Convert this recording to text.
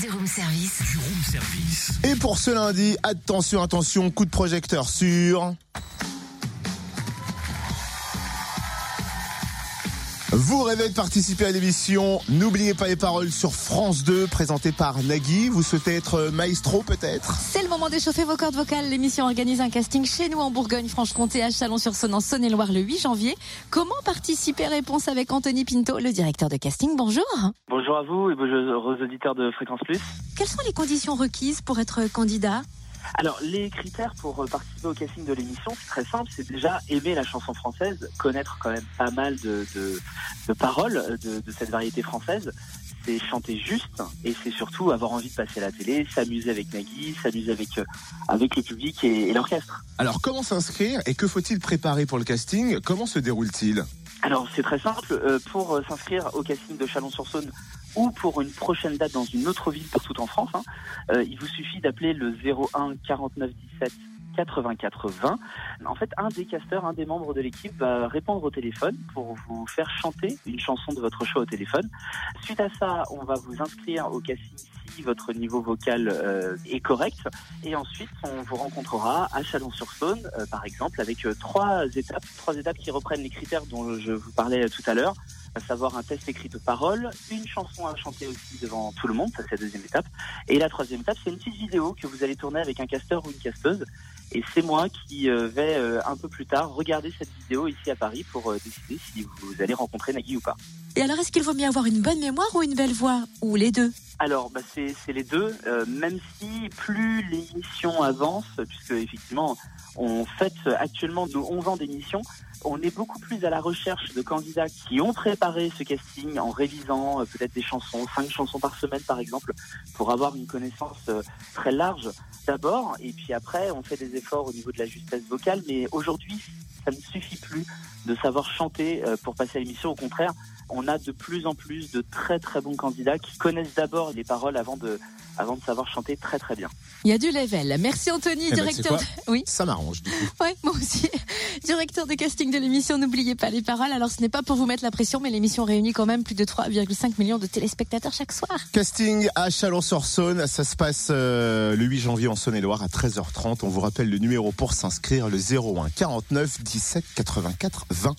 Du room service. Du room service. Et pour ce lundi, attention, attention, coup de projecteur sur... Vous rêvez de participer à l'émission N'oubliez pas les paroles sur France 2, présentée par Nagui. Vous souhaitez être maestro peut-être? C'est le moment d'échauffer vos cordes vocales. L'émission organise un casting chez nous en Bourgogne-Franche-Comté, à Chalon-sur-Saône, en Saône-et-Loire, le 8 janvier. Comment participer? Réponse avec Anthony Pinto, le directeur de casting. Bonjour. Bonjour à vous et bonjour aux auditeurs de Fréquence Plus. Quelles sont les conditions requises pour être candidat? Alors, les critères pour euh, participer au casting de l'émission, c'est très simple, c'est déjà aimer la chanson française, connaître quand même pas mal de, de, de paroles de, de cette variété française. C'est chanter juste et c'est surtout avoir envie de passer à la télé, s'amuser avec Nagui, s'amuser avec, euh, avec le public et, et l'orchestre. Alors comment s'inscrire et que faut-il préparer pour le casting? Comment se déroule-t-il? Alors c'est très simple, euh, pour euh, s'inscrire au casting de Chalon-sur-Saône ou pour une prochaine date dans une autre ville partout en France, hein, euh, il vous suffit d'appeler le 01 49 17 84 20. En fait, un des casteurs, un des membres de l'équipe va répondre au téléphone pour vous faire chanter une chanson de votre choix au téléphone. Suite à ça, on va vous inscrire au casting votre niveau vocal euh, est correct. Et ensuite, on vous rencontrera à Chalon-sur-Saône, euh, par exemple, avec euh, trois étapes, trois étapes qui reprennent les critères dont je vous parlais tout à l'heure à savoir un test écrit de paroles, une chanson à chanter aussi devant tout le monde, ça c'est la deuxième étape. Et la troisième étape, c'est une petite vidéo que vous allez tourner avec un casteur ou une casteuse. Et c'est moi qui vais un peu plus tard regarder cette vidéo ici à Paris pour décider si vous allez rencontrer Nagui ou pas. Et alors, est-ce qu'il vaut mieux avoir une bonne mémoire ou une belle voix Ou les deux? Alors, bah, c'est les deux, euh, même si plus l'émission avance, puisque effectivement, on fête actuellement nos 11 ans d'émission, on est beaucoup plus à la recherche de candidats qui ont préparé ce casting en révisant euh, peut-être des chansons, cinq chansons par semaine par exemple, pour avoir une connaissance euh, très large d'abord, et puis après on fait des efforts au niveau de la justesse vocale, mais aujourd'hui ça ne suffit plus de savoir chanter euh, pour passer à l'émission, au contraire, on a de plus en plus de très très bons candidats qui connaissent d'abord les paroles avant de, avant de savoir chanter très très bien. Il y a du level. Merci Anthony, Eh ben, directeur. tu de- Oui. Ça m'arrange. Ouais, moi aussi. Directeur de casting de l'émission, n'oubliez pas les paroles. Alors, ce n'est pas pour vous mettre la pression, mais l'émission réunit quand même plus de 3,5 millions de téléspectateurs chaque soir. Casting à Chalon-sur-Saône, ça se passe euh, le 8 janvier en Saône-et-Loire à 13h30. On vous rappelle le numéro pour s'inscrire, le 01 49 17 84 20.